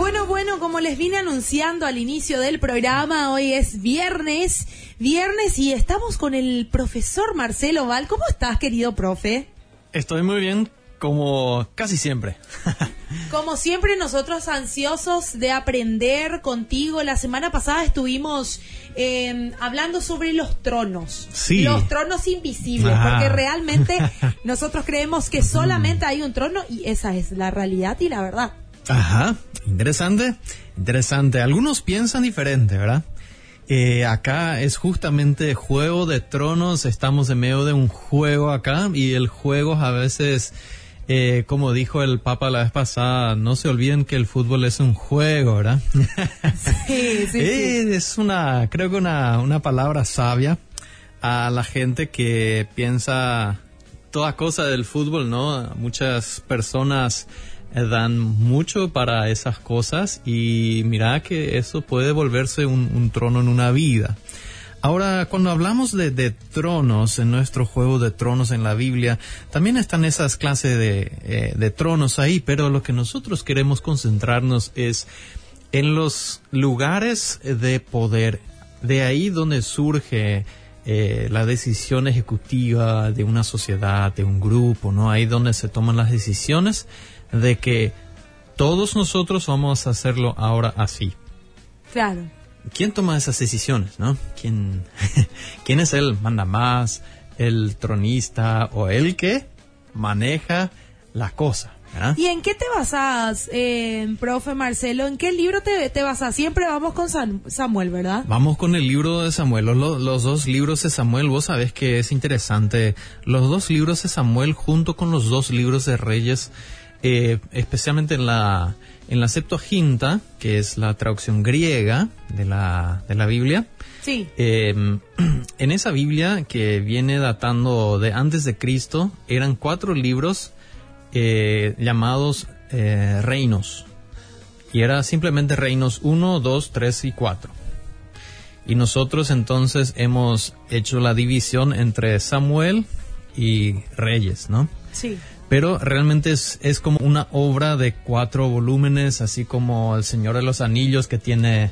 Bueno, bueno, como les vine anunciando al inicio del programa, hoy es viernes, viernes y estamos con el profesor Marcelo Val. ¿Cómo estás, querido profe? Estoy muy bien, como casi siempre. Como siempre, nosotros ansiosos de aprender contigo. La semana pasada estuvimos eh, hablando sobre los tronos. Sí. Los tronos invisibles, Ah. porque realmente nosotros creemos que solamente hay un trono y esa es la realidad y la verdad. Ajá, interesante, interesante. Algunos piensan diferente, ¿verdad? Eh, acá es justamente Juego de Tronos, estamos en medio de un juego acá y el juego a veces, eh, como dijo el Papa la vez pasada, no se olviden que el fútbol es un juego, ¿verdad? Sí, sí, Eh, Es una, creo que una, una palabra sabia a la gente que piensa toda cosa del fútbol, ¿no? Muchas personas dan mucho para esas cosas y mira que eso puede volverse un, un trono en una vida. Ahora, cuando hablamos de, de tronos en nuestro juego de tronos en la Biblia, también están esas clases de, eh, de tronos ahí, pero lo que nosotros queremos concentrarnos es en los lugares de poder, de ahí donde surge eh, la decisión ejecutiva de una sociedad, de un grupo, ¿no? Ahí donde se toman las decisiones de que todos nosotros vamos a hacerlo ahora así. Claro. ¿Quién toma esas decisiones, no? ¿Quién, quién es el manda más, el tronista o el que maneja la cosa, ¿verdad? ¿Y en qué te basas, eh, profe Marcelo? ¿En qué libro te, te basas? Siempre vamos con San- Samuel, ¿verdad? Vamos con el libro de Samuel. Los, los dos libros de Samuel, vos sabés que es interesante. Los dos libros de Samuel junto con los dos libros de Reyes, eh, especialmente en la, en la Septuaginta, que es la traducción griega de la, de la Biblia. Sí. Eh, en esa Biblia que viene datando de antes de Cristo, eran cuatro libros eh, llamados eh, reinos. Y era simplemente reinos 1, 2, 3 y 4. Y nosotros entonces hemos hecho la división entre Samuel y Reyes, ¿no? Sí. Pero realmente es, es como una obra de cuatro volúmenes, así como El Señor de los Anillos, que tiene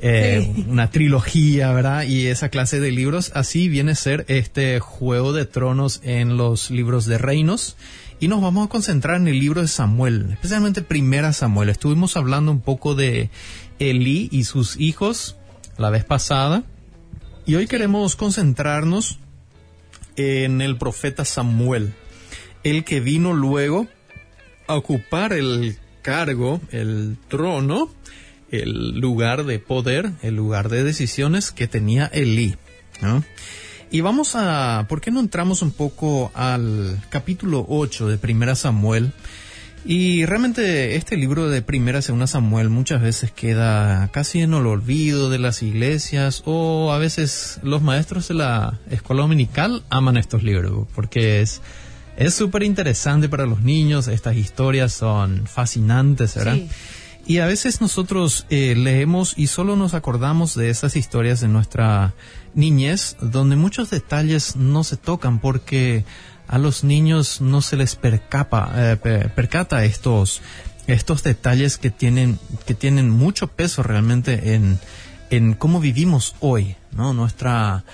eh, Sí. una trilogía, ¿verdad? Y esa clase de libros, así viene a ser este Juego de Tronos en los libros de reinos. Y nos vamos a concentrar en el libro de Samuel, especialmente Primera Samuel. Estuvimos hablando un poco de Elí y sus hijos la vez pasada. Y hoy queremos concentrarnos en el profeta Samuel, el que vino luego a ocupar el cargo, el trono, el lugar de poder, el lugar de decisiones que tenía Elí. ¿no? Y vamos a, ¿por qué no entramos un poco al capítulo 8 de Primera Samuel? Y realmente este libro de Primera Segunda Samuel muchas veces queda casi en el olvido de las iglesias o a veces los maestros de la escuela dominical aman estos libros porque es es súper interesante para los niños, estas historias son fascinantes, ¿verdad? Sí. Y a veces nosotros eh, leemos y solo nos acordamos de esas historias de nuestra niñez, donde muchos detalles no se tocan porque a los niños no se les percapa, eh, pe- percata estos, estos detalles que tienen, que tienen mucho peso realmente en, en cómo vivimos hoy, ¿no? Nuestra,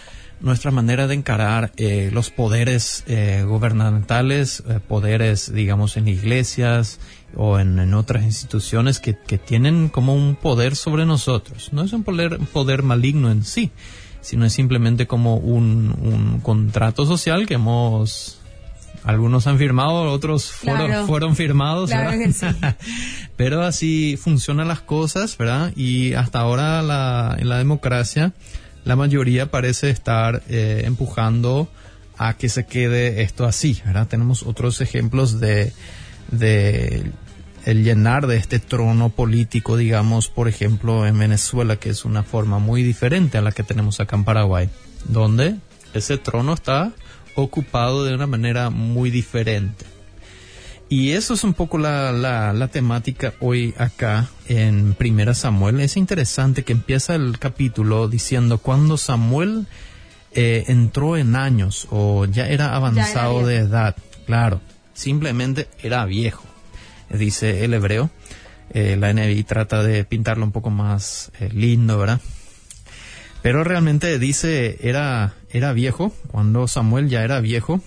nuestra manera de encarar eh, los poderes eh, gubernamentales, eh, poderes, digamos, en iglesias o en, en otras instituciones que, que tienen como un poder sobre nosotros. No es un poder, poder maligno en sí, sino es simplemente como un, un contrato social que hemos... Algunos han firmado, otros fueron, Claro. fueron firmados. Claro ¿verdad? que sí. Pero así funcionan las cosas, ¿verdad? Y hasta ahora la, en la democracia la mayoría parece estar eh, empujando a que se quede esto así, ¿verdad? Tenemos otros ejemplos de, de el llenar de este trono político, digamos, por ejemplo, en Venezuela, que es una forma muy diferente a la que tenemos acá en Paraguay, donde ese trono está ocupado de una manera muy diferente. Y eso es un poco la, la, la temática hoy acá en Primera Samuel. Es interesante que empieza el capítulo diciendo cuando Samuel eh, entró en años o ya era avanzado de edad. Claro, simplemente era viejo, dice el hebreo. Eh, la NBI trata de pintarlo un poco más eh, lindo, ¿verdad? Pero realmente dice, era, era viejo, cuando Samuel ya era viejo,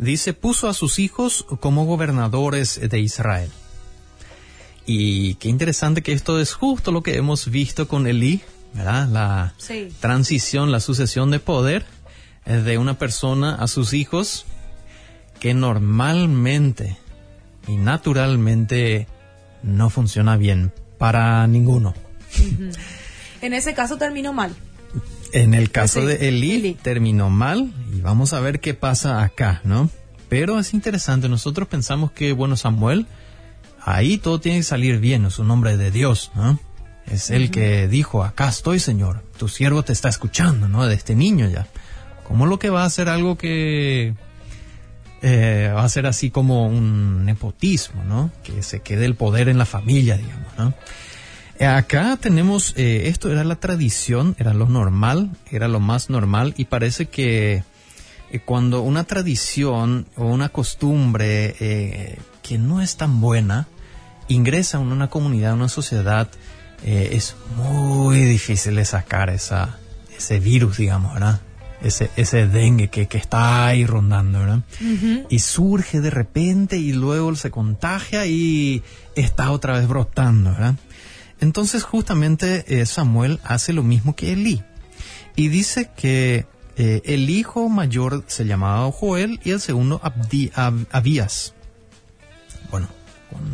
dice, puso a sus hijos como gobernadores de Israel. Y qué interesante que esto es justo lo que hemos visto con Elí, ¿verdad? La Sí. transición, la sucesión de poder eh, de una persona a sus hijos que normalmente y naturalmente no funciona bien para ninguno. En ese caso terminó mal. En el caso Sí, de Elí. terminó mal y vamos a ver qué pasa acá, ¿no? Pero es interesante, nosotros pensamos que, bueno, Samuel, ahí todo tiene que salir bien, es un hombre de Dios, ¿no? Es el que dijo, acá estoy, Señor, tu siervo te está escuchando, ¿no? De este niño ya. ¿Cómo lo que va a hacer algo que eh, va a ser así como un nepotismo, ¿no? Que se quede el poder en la familia, digamos, ¿no? Acá tenemos, eh, esto era la tradición, era lo normal, era lo más normal y parece que eh, cuando una tradición o una costumbre eh, que no es tan buena ingresa en una comunidad, en una sociedad, es muy difícil de sacar esa, ese virus, digamos, ¿verdad? Ese, ese dengue que, que está ahí rondando, ¿verdad? Y surge de repente y luego se contagia y está otra vez brotando, ¿verdad? Entonces justamente eh, Samuel hace lo mismo que Elí. Y dice que eh, el hijo mayor se llamaba Joel y el segundo Abdi- Ab- Abías. Bueno,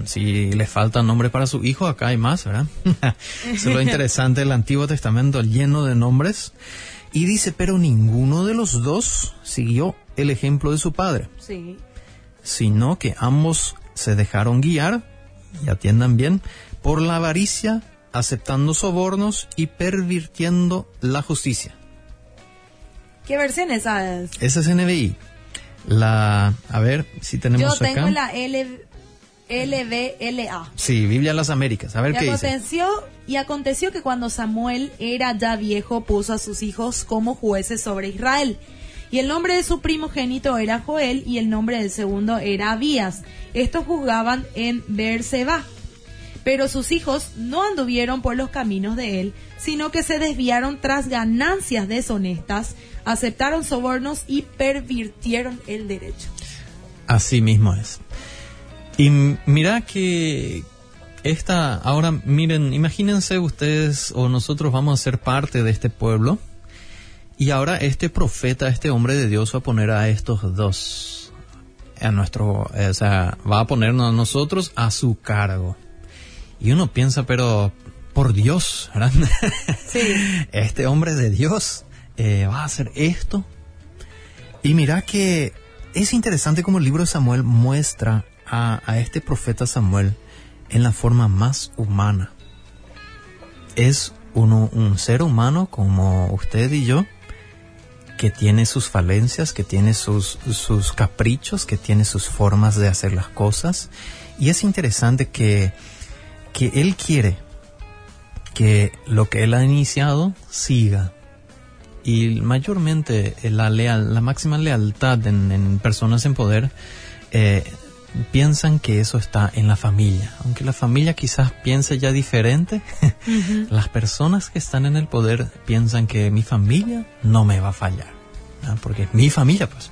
si le falta nombre para su hijo, acá hay más, ¿verdad? Eso es lo interesante del Antiguo Testamento lleno de nombres. Y dice, pero ninguno de los dos siguió el ejemplo de su padre Sí. sino que ambos se dejaron guiar, y atiendan bien, por la avaricia, aceptando sobornos y pervirtiendo la justicia. ¿Qué versión esa es? Ese es NBI. La, a ver si Yo tenemos tengo acá. la L, LBLA. Sí, Biblia de las Américas. A ver Y qué dice. aconteció, y aconteció que cuando Samuel era ya viejo, puso a sus hijos como jueces sobre Israel. Y el nombre de su primogénito era Joel y el nombre del segundo era Abías. Estos juzgaban en Beerseba. Pero sus hijos no anduvieron por los caminos de él, sino que se desviaron tras ganancias deshonestas, aceptaron sobornos y pervirtieron el derecho. Así mismo es. Y mira que esta, ahora miren, imagínense ustedes o nosotros vamos a ser parte de este pueblo y ahora este profeta, este hombre de Dios va a poner a estos dos, a nuestro, o sea, va a ponernos a nosotros a su cargo. Y uno piensa, pero por Dios, ¿verdad? Sí. este hombre de Dios eh, va a hacer esto. Y mira que es interesante como el libro de Samuel muestra a, a este profeta Samuel en la forma más humana. Es uno, un ser humano como usted y yo, que tiene sus falencias, que tiene sus, sus caprichos, que tiene sus formas de hacer las cosas. Y es interesante que, que él quiere que lo que él ha iniciado siga. Y mayormente eh, la, leal, la máxima lealtad en, en personas en poder eh, piensan que eso está en la familia. Aunque la familia quizás piense ya diferente, las personas que están en el poder piensan que mi familia no me va a fallar. ¿no? Porque es mi familia, pues.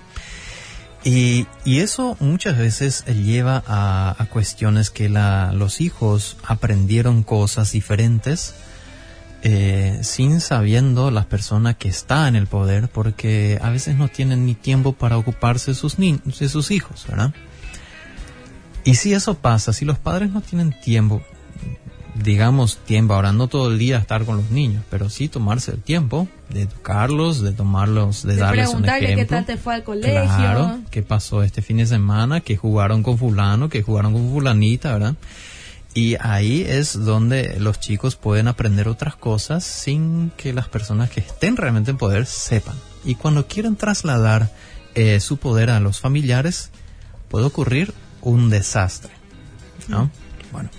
Y, y eso muchas veces lleva a, a cuestiones que la, los hijos aprendieron cosas diferentes eh, sin sabiendo las personas que está en el poder porque a veces no tienen ni tiempo para ocuparse de sus, ni de sus hijos, ¿verdad? Y si eso pasa, si los padres no tienen tiempo, digamos tiempo, ahora no todo el día estar con los niños, pero sí tomarse el tiempo de educarlos, de tomarlos, de, De darles un ejemplo. qué tal te fue al colegio. Claro, qué pasó este fin de semana, que jugaron con fulano, que jugaron con fulanita, ¿verdad? Y ahí es donde los chicos pueden aprender otras cosas sin que las personas que estén realmente en poder sepan. Y cuando quieren trasladar eh, su poder a los familiares, puede ocurrir un desastre, ¿no? Bueno,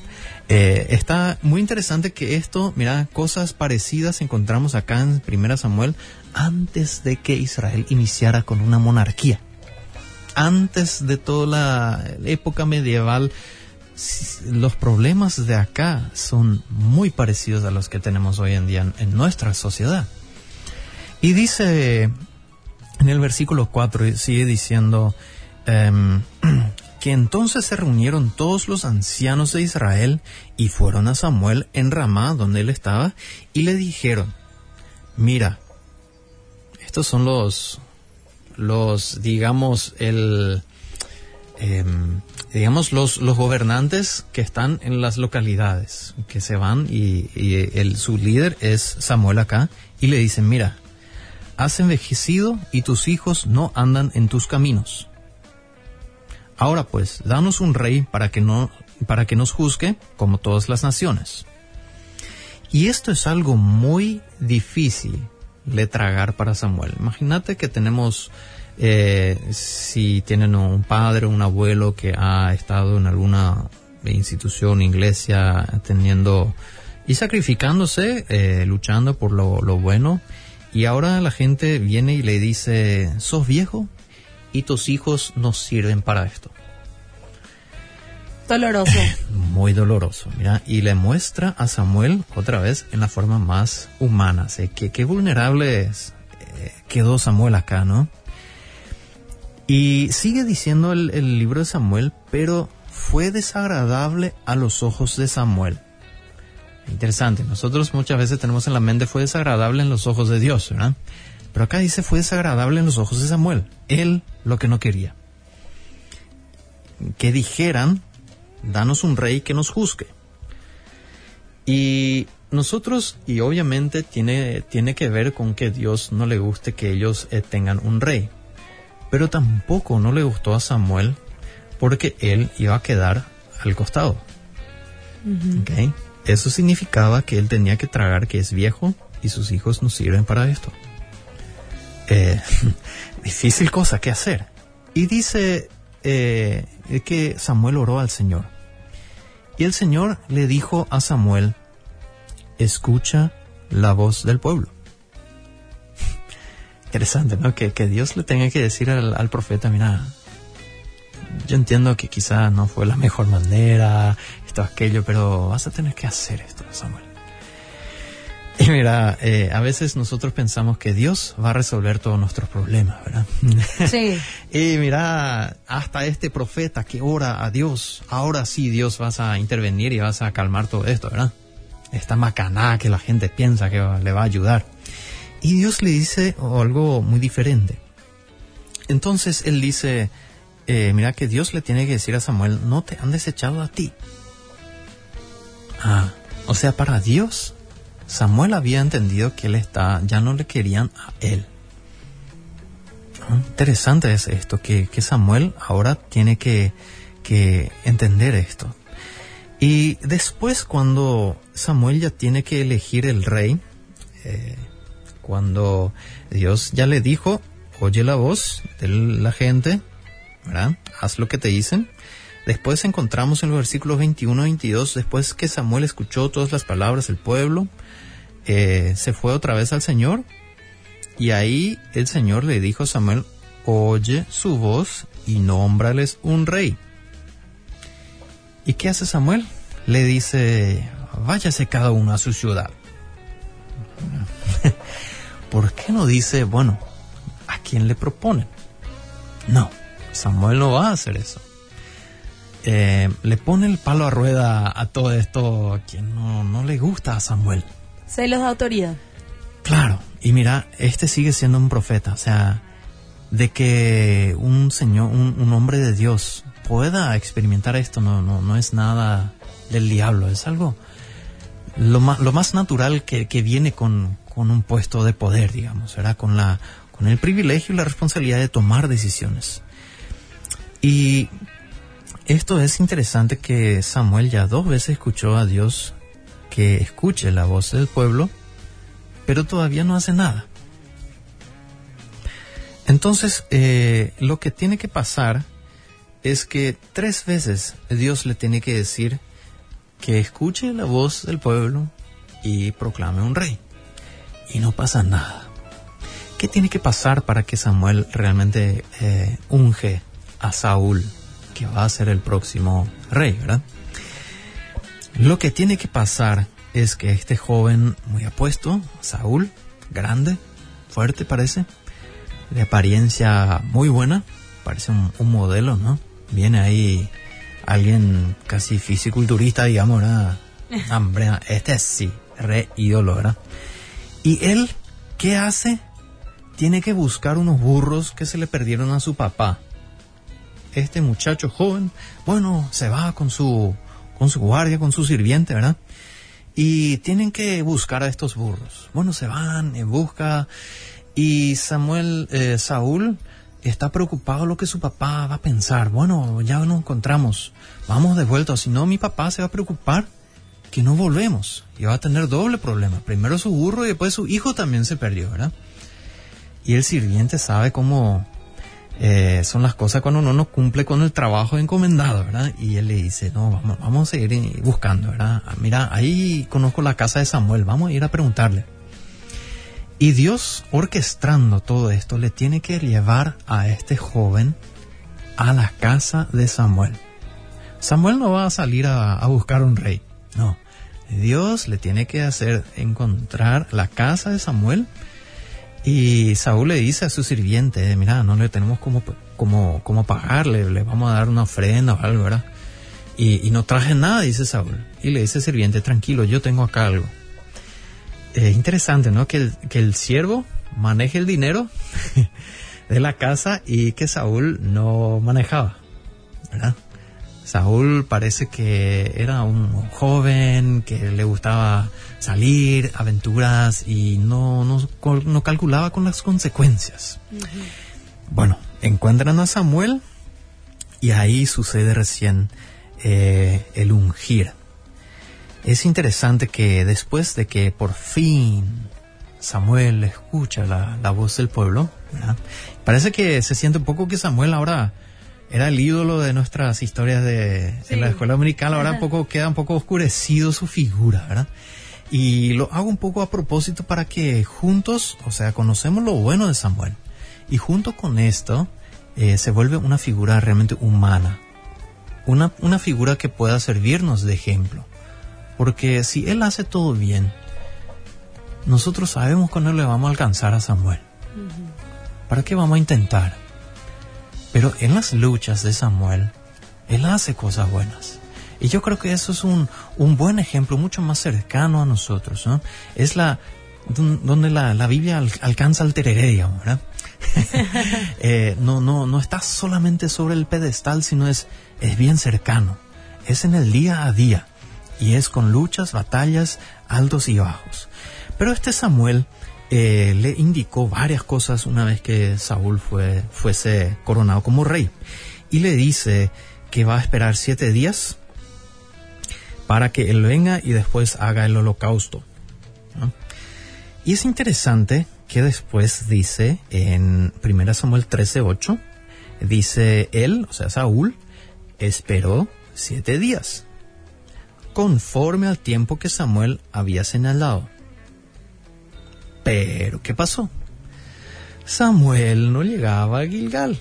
eh, está muy interesante que esto, mira, cosas parecidas encontramos acá en Primera Samuel antes de que Israel iniciara con una monarquía. Antes de toda la época medieval, los problemas de acá son muy parecidos a los que tenemos hoy en día en, nuestra sociedad. Y dice en el versículo 4, sigue diciendo em, que entonces se reunieron todos los ancianos de Israel y fueron a Samuel en Ramá, donde él estaba, y le dijeron, mira, estos son los, los, digamos, el, em, digamos, los, los gobernantes que están en las localidades, que se van y, el, su líder es Samuel acá, y le dicen, mira, has envejecido y tus hijos no andan en tus caminos. Ahora pues, danos un rey para que no, para que nos juzgue como todas las naciones. Y esto es algo muy difícil de tragar para Samuel. Imagínate que tenemos eh, si tienen un padre un abuelo que ha estado en alguna institución, iglesia, teniendo y sacrificándose, eh, luchando por lo, bueno, y ahora la gente viene y le dice, sos viejo y tus hijos no sirven para esto. Doloroso. Muy doloroso, mira, y le muestra a Samuel otra vez en la forma más humana, sé que qué vulnerable es, eh, quedó Samuel acá, ¿no? Y sigue diciendo el, libro de Samuel, pero fue desagradable a los ojos de Samuel. Interesante, nosotros muchas veces tenemos en la mente fue desagradable en los ojos de Dios, ¿verdad? Pero acá dice fue desagradable en los ojos de Samuel. Él lo que no quería. Que dijeran, danos un rey que nos juzgue. Y nosotros, y obviamente tiene, tiene que ver con que Dios no le guste que ellos eh, tengan un rey pero tampoco no le gustó a Samuel porque él iba a quedar al costado. Eso significaba que él tenía que tragar que es viejo y sus hijos no sirven para esto. Eh, difícil cosa que hacer. Y dice eh, que Samuel oró al Señor. Y el Señor le dijo a Samuel, escucha la voz del pueblo interesante, ¿no? Que, Dios le tenga que decir al, profeta, mira, yo entiendo que quizá no fue la mejor manera, esto, aquello, pero vas a tener que hacer esto, Samuel. Y mira, eh, a veces nosotros pensamos que Dios va a resolver todos nuestros problemas, ¿verdad? Sí. y mira, hasta este profeta que ora a Dios, ahora sí Dios vas a intervenir y vas a calmar todo esto, ¿verdad? Esta macaná que la gente piensa que le va a ayudar. Y Dios le dice algo muy diferente. Entonces él dice, eh, mira que Dios le tiene que decir a Samuel, no te han desechado a ti. Ah, o sea, para Dios, Samuel había entendido que él está, ya no le querían a él. Ah, interesante es esto, que, Samuel ahora tiene que, entender esto. Y después cuando Samuel ya tiene que elegir el rey, eh, cuando Dios ya le dijo, oye la voz de la gente. Haz lo que te dicen. Después encontramos en los versículos 21 y 22, después que Samuel escuchó todas las palabras del pueblo, eh, se fue otra vez al Señor y ahí el Señor le dijo a Samuel, oye su voz y nómbrales un rey. ¿Y qué hace Samuel? Le dice, váyase cada uno a su ciudad. ¿por qué no dice, bueno, a quién le proponen? No, Samuel no va a hacer eso. Eh, le pone el palo a rueda a todo esto a quien no, le gusta a Samuel. Celos de autoridad. Claro, y mira, este sigue siendo un profeta, o sea, de que un señor, un, hombre de Dios pueda experimentar esto no, no, no es nada del diablo, es algo lo más, lo más natural que, que viene con, con un puesto de poder, digamos, será Con, la, con el privilegio y la responsabilidad de tomar decisiones. Y esto es interesante que Samuel ya dos veces escuchó a Dios que escuche la voz del pueblo, pero todavía no hace nada. Entonces, eh, lo que tiene que pasar es que tres veces Dios le tiene que decir que escuche la voz del pueblo y proclame un rey y no pasa nada. ¿Qué tiene que pasar para que Samuel realmente eh, unge a Saúl, que va a ser el próximo rey, verdad? Lo que tiene que pasar es que este joven muy apuesto, Saúl, grande, fuerte parece, de apariencia muy buena, parece un, un modelo, ¿no? Viene ahí alguien casi fisiculturista, digamos, ¿verdad? Hombre, este sí, re ídolo, ¿verdad? Y él, ¿qué hace? Tiene que buscar unos burros que se le perdieron a su papá. Este muchacho joven, bueno, se va con su, con su guardia, con su sirviente, ¿verdad? Y tienen que buscar a estos burros. Bueno, se van en busca y Samuel, eh, Saúl, está preocupado lo que su papá va a pensar. Bueno, ya nos encontramos, vamos de vuelta, si no mi papá se va a preocupar que no volvemos y va a tener doble problema. Primero su burro y después su hijo también se perdió, ¿verdad? Y el sirviente sabe cómo eh, son las cosas cuando uno no cumple con el trabajo encomendado, ¿verdad? Y él le dice, no, vamos, vamos a seguir buscando, ¿verdad? Ah, mira, ahí conozco la casa de Samuel, vamos a ir a preguntarle. Y Dios, orquestando todo esto, le tiene que llevar a este joven a la casa de Samuel. Samuel no va a salir a, a buscar un rey, no. Dios le tiene que hacer encontrar la casa de Samuel y Saúl le dice a su sirviente, mira, no le tenemos como, como, como pagarle, le vamos a dar una ofrenda o algo, ¿verdad? Y, no traje nada, dice Saúl. Y le dice sirviente, tranquilo, yo tengo acá algo. Es interesante, ¿no? Que el, que el siervo maneje el dinero de la casa y que Saúl no manejaba, ¿verdad? Saúl parece que era un joven que le gustaba salir, aventuras y no, no, no calculaba con las consecuencias. Uh -huh. Bueno, encuentran a Samuel y ahí sucede recién eh, el ungir. Es interesante que después de que por fin Samuel escucha la, la voz del pueblo, ¿verdad? parece que se siente un poco que Samuel ahora era el ídolo de nuestras historias de, sí. en la escuela dominical, ahora un poco, queda un poco oscurecido su figura, ¿verdad? Y lo hago un poco a propósito para que juntos, o sea, conocemos lo bueno de Samuel. Y junto con esto, eh, se vuelve una figura realmente humana. Una, una figura que pueda servirnos de ejemplo. Porque si él hace todo bien, nosotros sabemos que no le vamos a alcanzar a Samuel. Uh -huh. ¿Para qué vamos a intentar? Pero en las luchas de Samuel, él hace cosas buenas. Y yo creo que eso es un, un buen ejemplo, mucho más cercano a nosotros. ¿no? Es la donde la, la Biblia al, alcanza el tereré, digamos, no, no, no está solamente sobre el pedestal, sino es, es bien cercano. Es en el día a día. Y es con luchas, batallas, altos y bajos. Pero este Samuel eh, le indicó varias cosas una vez que Saúl fue, fuese coronado como rey. Y le dice que va a esperar siete días para que él venga y después haga el holocausto. Y es interesante que después dice en 1 Samuel 13:8, dice él, o sea, Saúl, esperó siete días, conforme al tiempo que Samuel había señalado. Pero, ¿qué pasó? Samuel no llegaba a Gilgal.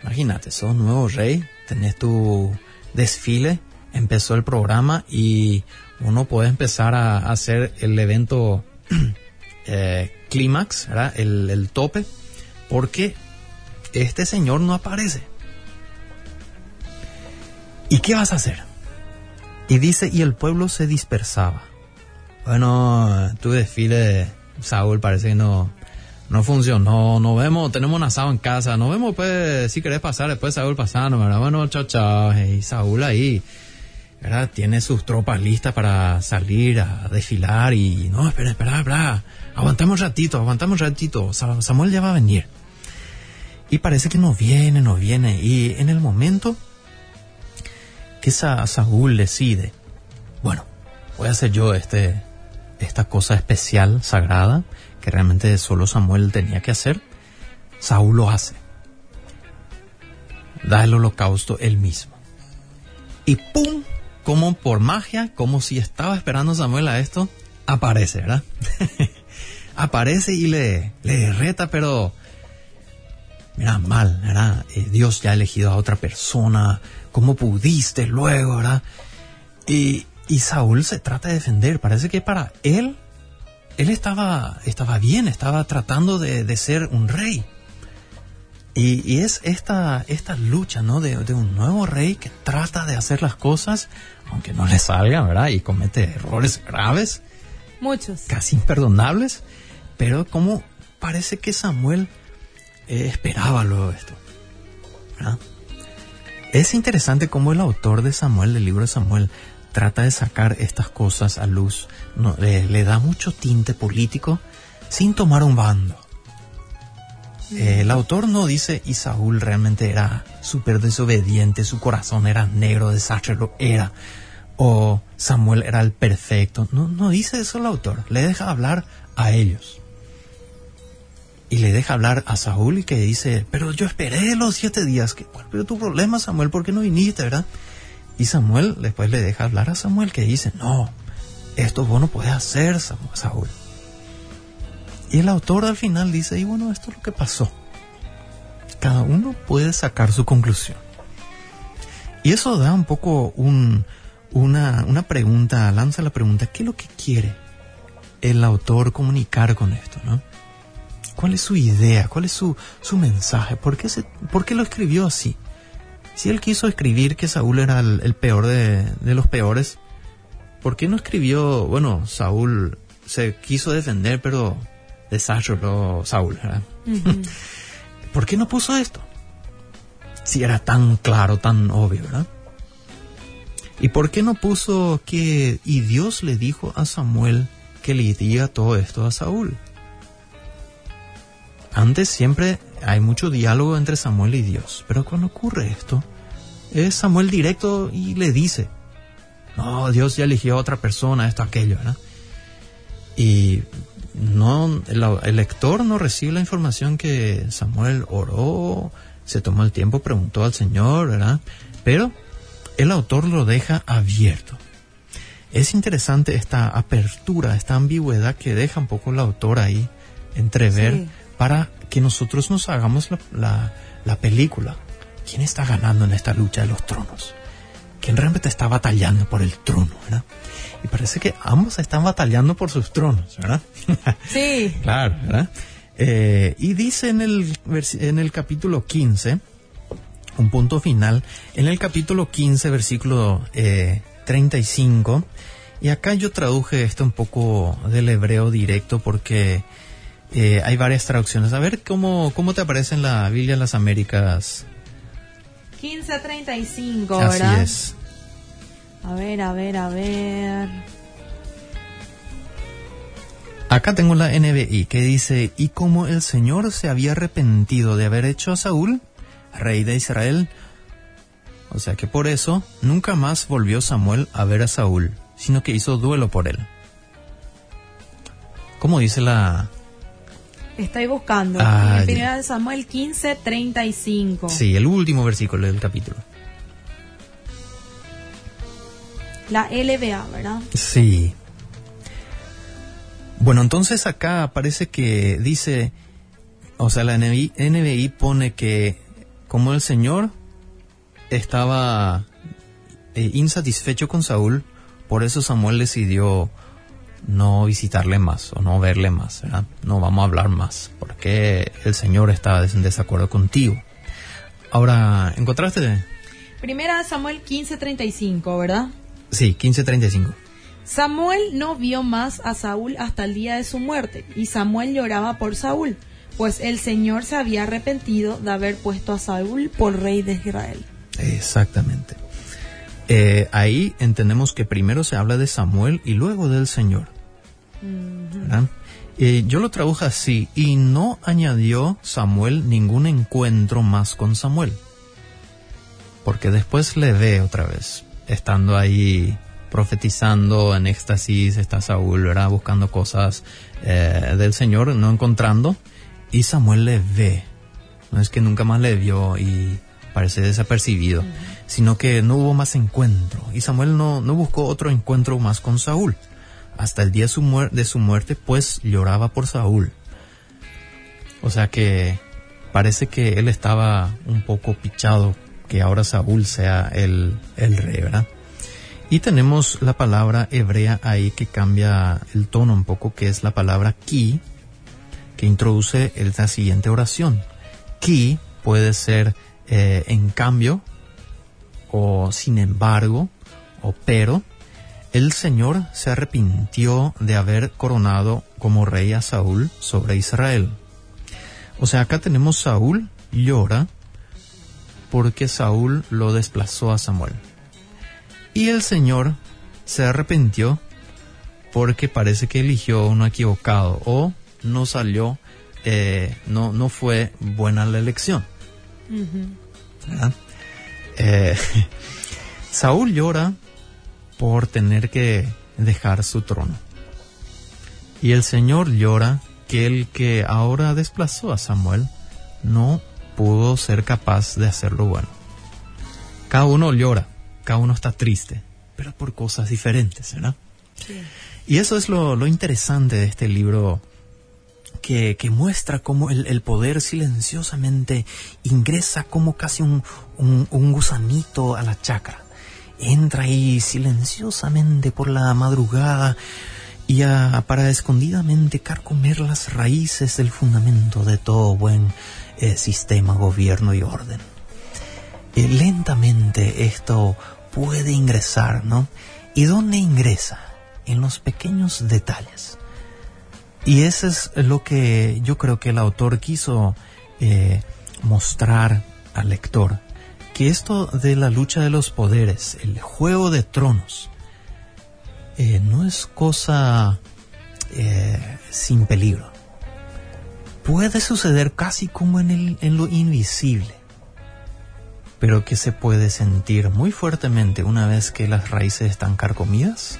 Imagínate, sos nuevo rey, tenés tu desfile, empezó el programa y uno puede empezar a, hacer el evento eh, clímax, el, el tope, porque este señor no aparece. ¿Y qué vas a hacer? Y dice, y el pueblo se dispersaba. Bueno, tu desfile, Saúl, parece que no, no funcionó. Nos vemos, tenemos un asado en casa. Nos vemos, pues, si querés pasar, después Saúl pasando, ¿verdad? Bueno, chao, chao. Y Saúl ahí, ¿verdad? Tiene sus tropas listas para salir a desfilar y, no, espera, espera, espera. Aguantamos un ratito, aguantamos un ratito. Samuel ya va a venir. Y parece que no viene, no viene. Y en el momento que Sa Saúl decide, bueno, voy a hacer yo este, esta cosa especial, sagrada, que realmente solo Samuel tenía que hacer, Saúl lo hace. Da el holocausto él mismo. Y ¡pum! Como por magia, como si estaba esperando Samuel a esto, aparece, ¿verdad? aparece y le, le reta, pero mira, mal, ¿verdad? Eh, Dios ya ha elegido a otra persona, ¿cómo pudiste luego, ¿verdad? Y, y Saúl se trata de defender. Parece que para él, él estaba, estaba bien, estaba tratando de, de ser un rey. Y, y, es esta, esta lucha, ¿no? De, de, un nuevo rey que trata de hacer las cosas, aunque no le salga, ¿verdad? Y comete errores graves. Muchos. Casi imperdonables. Pero como parece que Samuel eh, esperaba luego esto. ¿verdad? Es interesante cómo el autor de Samuel, del libro de Samuel, trata de sacar estas cosas a luz. No, le, le da mucho tinte político sin tomar un bando. Eh, el autor no dice y Saúl realmente era súper desobediente, su corazón era negro, desastre, lo era. O Samuel era el perfecto. No, no dice eso el autor. Le deja hablar a ellos. Y le deja hablar a Saúl y que dice, pero yo esperé los siete días. Que, ¿Cuál fue tu problema, Samuel? ¿Por qué no viniste, verdad? Y Samuel después le deja hablar a Samuel que dice, no, esto vos no puedes hacer, Saúl. Y el autor al final dice, y bueno, esto es lo que pasó. Cada uno puede sacar su conclusión. Y eso da un poco un, una, una pregunta, lanza la pregunta, ¿qué es lo que quiere el autor comunicar con esto? ¿no? ¿Cuál es su idea? ¿Cuál es su, su mensaje? ¿Por qué, se, ¿Por qué lo escribió así? Si él quiso escribir que Saúl era el, el peor de, de los peores, ¿por qué no escribió, bueno, Saúl se quiso defender, pero desastre Saúl, ¿verdad? Uh -huh. ¿Por qué no puso esto? Si era tan claro, tan obvio, ¿verdad? ¿Y por qué no puso que y Dios le dijo a Samuel que le diga todo esto a Saúl? Antes siempre hay mucho diálogo entre Samuel y Dios, pero cuando ocurre esto, es Samuel directo y le dice, no, Dios ya eligió a otra persona, esto, aquello, ¿verdad? Y no, el, el, lector no recibe la información que Samuel oró, se tomó el tiempo, preguntó al Señor, ¿verdad? Pero el autor lo deja abierto. Es interesante esta apertura, esta ambigüedad que deja un poco el autor ahí entrever sí. para que nosotros nos hagamos la, la, la película. ¿Quién está ganando en esta lucha de los tronos? ¿Quién realmente está batallando por el trono, verdad? Y parece que ambos están batallando por sus tronos, ¿verdad? Sí. claro, ¿verdad? Eh, y dice en el, en el capítulo 15, un punto final, en el capítulo 15, versículo eh, 35, y acá yo traduje esto un poco del hebreo directo porque eh, hay varias traducciones. A ver cómo, cómo te aparece en la Biblia de las Américas. 1535, Así ¿verdad? es. A ver, a ver, a ver. Acá tengo la NBI que dice, y como el Señor se había arrepentido de haber hecho a Saúl, rey de Israel, o sea que por eso nunca más volvió Samuel a ver a Saúl, sino que hizo duelo por él. ¿Cómo dice la...? Estoy buscando. Ah, en primera de Samuel 15, 35. Sí, el último versículo del capítulo. La LBA, ¿verdad? Sí. Bueno, entonces acá parece que dice, o sea, la NBI, NBI pone que como el Señor estaba eh, insatisfecho con Saúl, por eso Samuel decidió no visitarle más o no verle más, ¿verdad? No vamos a hablar más, porque el Señor está en desacuerdo contigo. Ahora, ¿encontraste? Primera Samuel 15:35, ¿verdad? Sí, 15:35. Samuel no vio más a Saúl hasta el día de su muerte, y Samuel lloraba por Saúl, pues el Señor se había arrepentido de haber puesto a Saúl por rey de Israel. Exactamente. Eh, ahí entendemos que primero se habla de Samuel y luego del Señor. -huh. eh, yo lo traduje así, y no añadió Samuel ningún encuentro más con Samuel. Porque después le ve otra vez, estando ahí profetizando en éxtasis, está Saúl, ¿verdad? Buscando cosas eh, del Señor, no encontrando, y Samuel le ve. No es que nunca más le vio y parece desapercibido, uh -huh. Sino que no hubo más encuentro. Y Samuel no, no buscó otro encuentro más con Saúl. Hasta el día de su, muerte, pues lloraba por Saúl. O sea que parece que él estaba un poco pichado que ahora Saúl sea el, el rey, ¿verdad? Y tenemos la palabra hebrea ahí que cambia el tono un poco, que es la palabra ki, que introduce la siguiente oración. Ki puede ser eh, en cambio, o sin embargo, o pero. El Señor se arrepintió de haber coronado como rey a Saúl sobre Israel. O sea, acá tenemos Saúl llora porque Saúl lo desplazó a Samuel. Y el Señor se arrepintió porque parece que eligió uno equivocado o no salió, eh, no, no fue buena la elección. Eh, Saúl llora por tener que dejar su trono. Y el Señor llora que el que ahora desplazó a Samuel no pudo ser capaz de hacerlo bueno. Cada uno llora, cada uno está triste, pero por cosas diferentes, ¿verdad? Y eso es lo, interesante de este libro que, muestra cómo el, poder silenciosamente ingresa como casi un, un, gusanito a la chacra. Entra ahí silenciosamente por la madrugada y para escondidamente carcomer las raíces del fundamento de todo buen eh, sistema, gobierno y orden. Eh, lentamente esto puede ingresar, ¿no? ¿Y dónde ingresa? En los pequeños detalles. Y eso es lo que yo creo que el autor quiso eh, mostrar al lector, que esto de la lucha de los poderes, el juego de tronos, no es cosa sin peligro puede suceder casi como en, el, en lo invisible, pero que se puede sentir muy fuertemente una vez que las raíces están carcomidas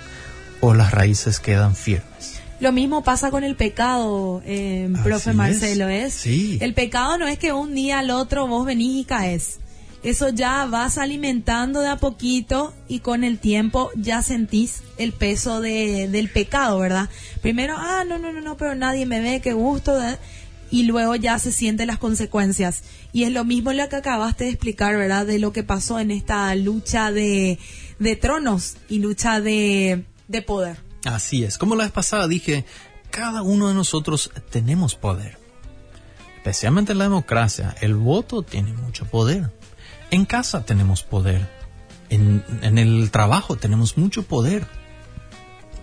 o las raíces quedan firmes. Lo mismo pasa con el pecado, eh, profe Marcelo, es. Sí. El pecado no es que un día al otro vos venís y caes. Eso ya vas alimentando de a poquito y con el tiempo ya sentís el peso de, del pecado, ¿verdad? Primero, ah, no, no, no, no, pero nadie me ve, qué gusto y luego ya se sienten las consecuencias. Y es lo mismo lo que acabaste de explicar, ¿verdad? De lo que pasó en esta lucha de, de tronos y lucha de, de poder. Así es. Como la vez pasada dije, cada uno de nosotros tenemos poder. Especialmente en la democracia, el voto tiene mucho poder. En casa tenemos poder. En, en el trabajo tenemos mucho poder.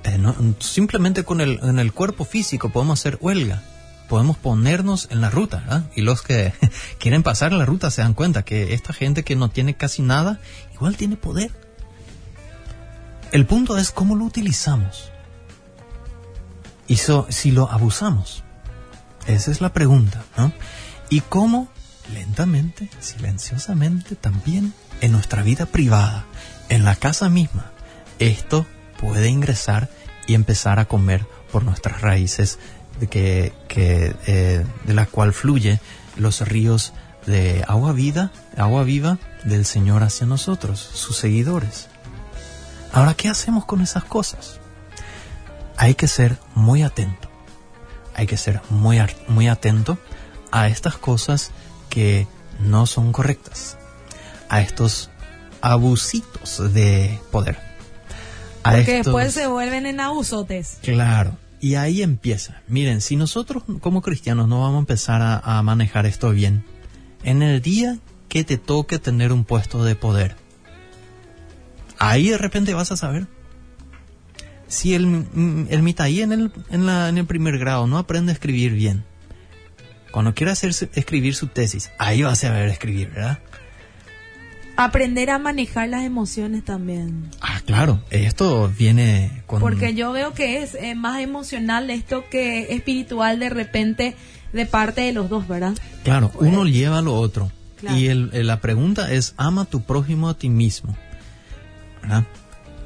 Eh, simplemente con el, en el cuerpo físico podemos hacer huelga podemos ponernos en la ruta. Y los que quieren pasar la ruta se dan cuenta que esta gente que no tiene casi nada, igual tiene poder. El punto es cómo lo utilizamos. Y si lo abusamos. Esa es la pregunta. Y cómo lentamente, silenciosamente también en nuestra vida privada, en la casa misma, esto puede ingresar y empezar a comer por nuestras raíces que, que eh, de la cual fluye los ríos de agua vida, agua viva del Señor hacia nosotros, sus seguidores. Ahora, ¿qué hacemos con esas cosas? Hay que ser muy atento. Hay que ser muy, muy atento a estas cosas que no son correctas. A estos abusitos de poder. A Porque después se vuelven en abusotes. Claro. Y ahí empieza. Miren, si nosotros como cristianos no vamos a empezar a, manejar esto bien, en el día que te toque tener un puesto de poder, ahí de repente vas a saber. Si el, el mitaí en el, en, la, en el primer grado no aprende a escribir bien, cuando quiera hacer, escribir su tesis, ahí va a saber escribir, ¿verdad? Aprender a manejar las emociones también. Ah, claro, esto viene con... Porque yo veo que es más emocional esto que espiritual de repente de parte de los dos, ¿verdad? Claro, pues, uno lleva lo otro. Y la pregunta es, ama a tu prójimo a ti mismo.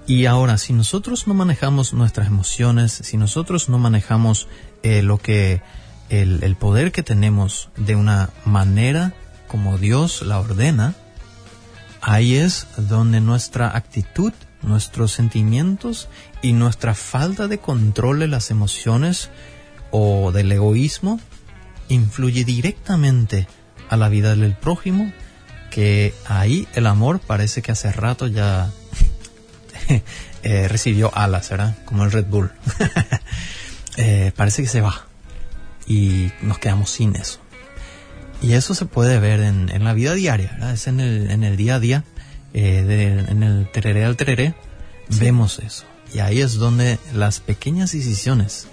Y ahora, si nosotros no manejamos nuestras emociones, si nosotros no manejamos eh, lo que el, el poder que tenemos de una manera como Dios la ordena, Ahí es donde nuestra actitud, nuestros sentimientos y nuestra falta de control de las emociones o del egoísmo influye directamente a la vida del prójimo, que ahí el amor parece que hace rato ya eh, recibió alas, ¿verdad? Como el Red Bull. Eh, parece que se va y nos quedamos sin eso. Y eso se puede ver en, en la vida diaria, ¿verdad? Es en el, en el día a día, eh, en el tereré al tereré, vemos eso. Y ahí es donde las pequeñas decisiones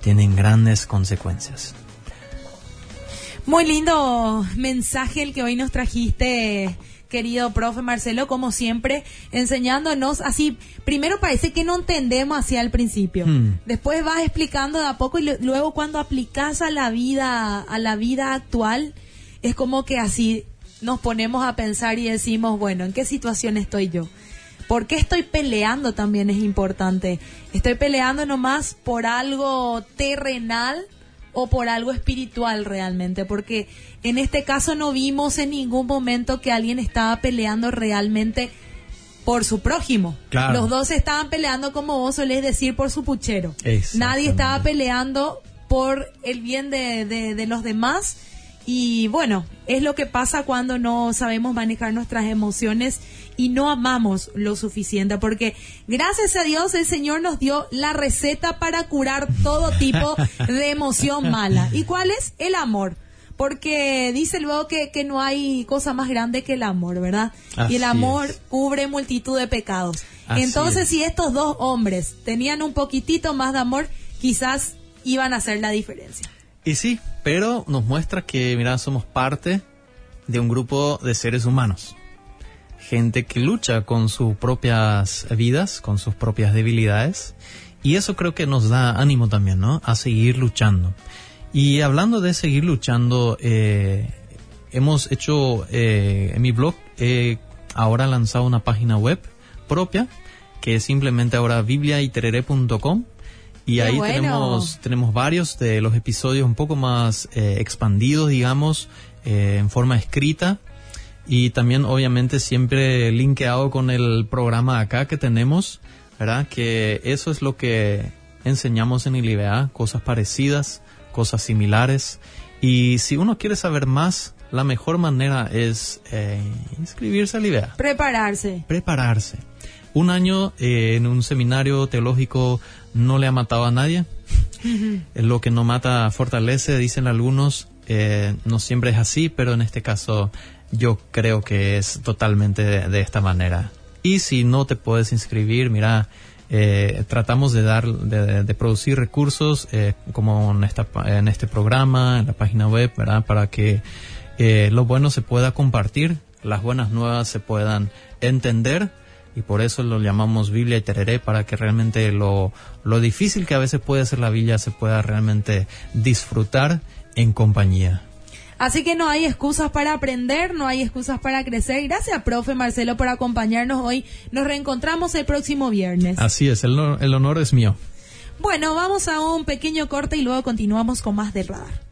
tienen grandes consecuencias. Muy lindo mensaje el que hoy nos trajiste, querido profe Marcelo, como siempre, enseñándonos así. Primero parece que no entendemos así al principio. Hmm. Después vas explicando de a poco y luego cuando aplicas a la vida, a la vida actual, es como que así nos ponemos a pensar y decimos, bueno, ¿en qué situación estoy yo? ¿Por qué estoy peleando también es importante? ¿Estoy peleando nomás por algo terrenal o por algo espiritual realmente? Porque en este caso no vimos en ningún momento que alguien estaba peleando realmente por su prójimo. Claro. Los dos estaban peleando, como vos solés decir, por su puchero. Nadie estaba peleando por el bien de, de- de los demás. Y bueno, es lo que pasa cuando no sabemos manejar nuestras emociones y no amamos lo suficiente, porque gracias a Dios el Señor nos dio la receta para curar todo tipo de emoción mala. ¿Y cuál es? El amor. Porque dice luego que, que no hay cosa más grande que el amor, ¿verdad? y el amor es. cubre multitud de pecados. Así Entonces, es. si estos dos hombres tenían un poquitito más de amor, quizás iban a hacer la diferencia. Y sí, pero nos muestra que, mira, somos parte de un grupo de seres humanos. Gente que lucha con sus propias vidas, con sus propias debilidades. Y eso creo que nos da ánimo también, ¿no? A seguir luchando. Y hablando de seguir luchando, eh, hemos hecho eh, en mi blog, eh, ahora lanzado una página web propia, que es simplemente ahora bibliaiterere.com. Y Qué ahí bueno. tenemos tenemos varios de los episodios un poco más eh, expandidos, digamos, eh, en forma escrita. Y también, obviamente, siempre linkeado con el programa acá que tenemos, ¿verdad? Que eso es lo que enseñamos en ILIBA, cosas parecidas, cosas similares. Y si uno quiere saber más, la mejor manera es eh, inscribirse al ILIBA Prepararse. prepararse. Un año eh, en un seminario teológico no le ha matado a nadie. Lo que no mata fortalece, dicen algunos. Eh, no siempre es así, pero en este caso yo creo que es totalmente de, esta manera. Y si no te puedes inscribir, mira, eh, tratamos de dar, de, producir recursos eh, como en, esta, en este programa, en la página web, ¿verdad? Para que eh, lo bueno se pueda compartir, las buenas nuevas se puedan entender y por eso lo llamamos Biblia y Tereré para que realmente lo, lo difícil que a veces puede ser la Biblia se pueda realmente disfrutar en compañía. Así que no hay excusas para aprender, no hay excusas para crecer. Gracias, profe Marcelo, por acompañarnos hoy. Nos reencontramos el próximo viernes. Así es, el, el honor es mío. Bueno, vamos a un pequeño corte y luego continuamos con más del radar.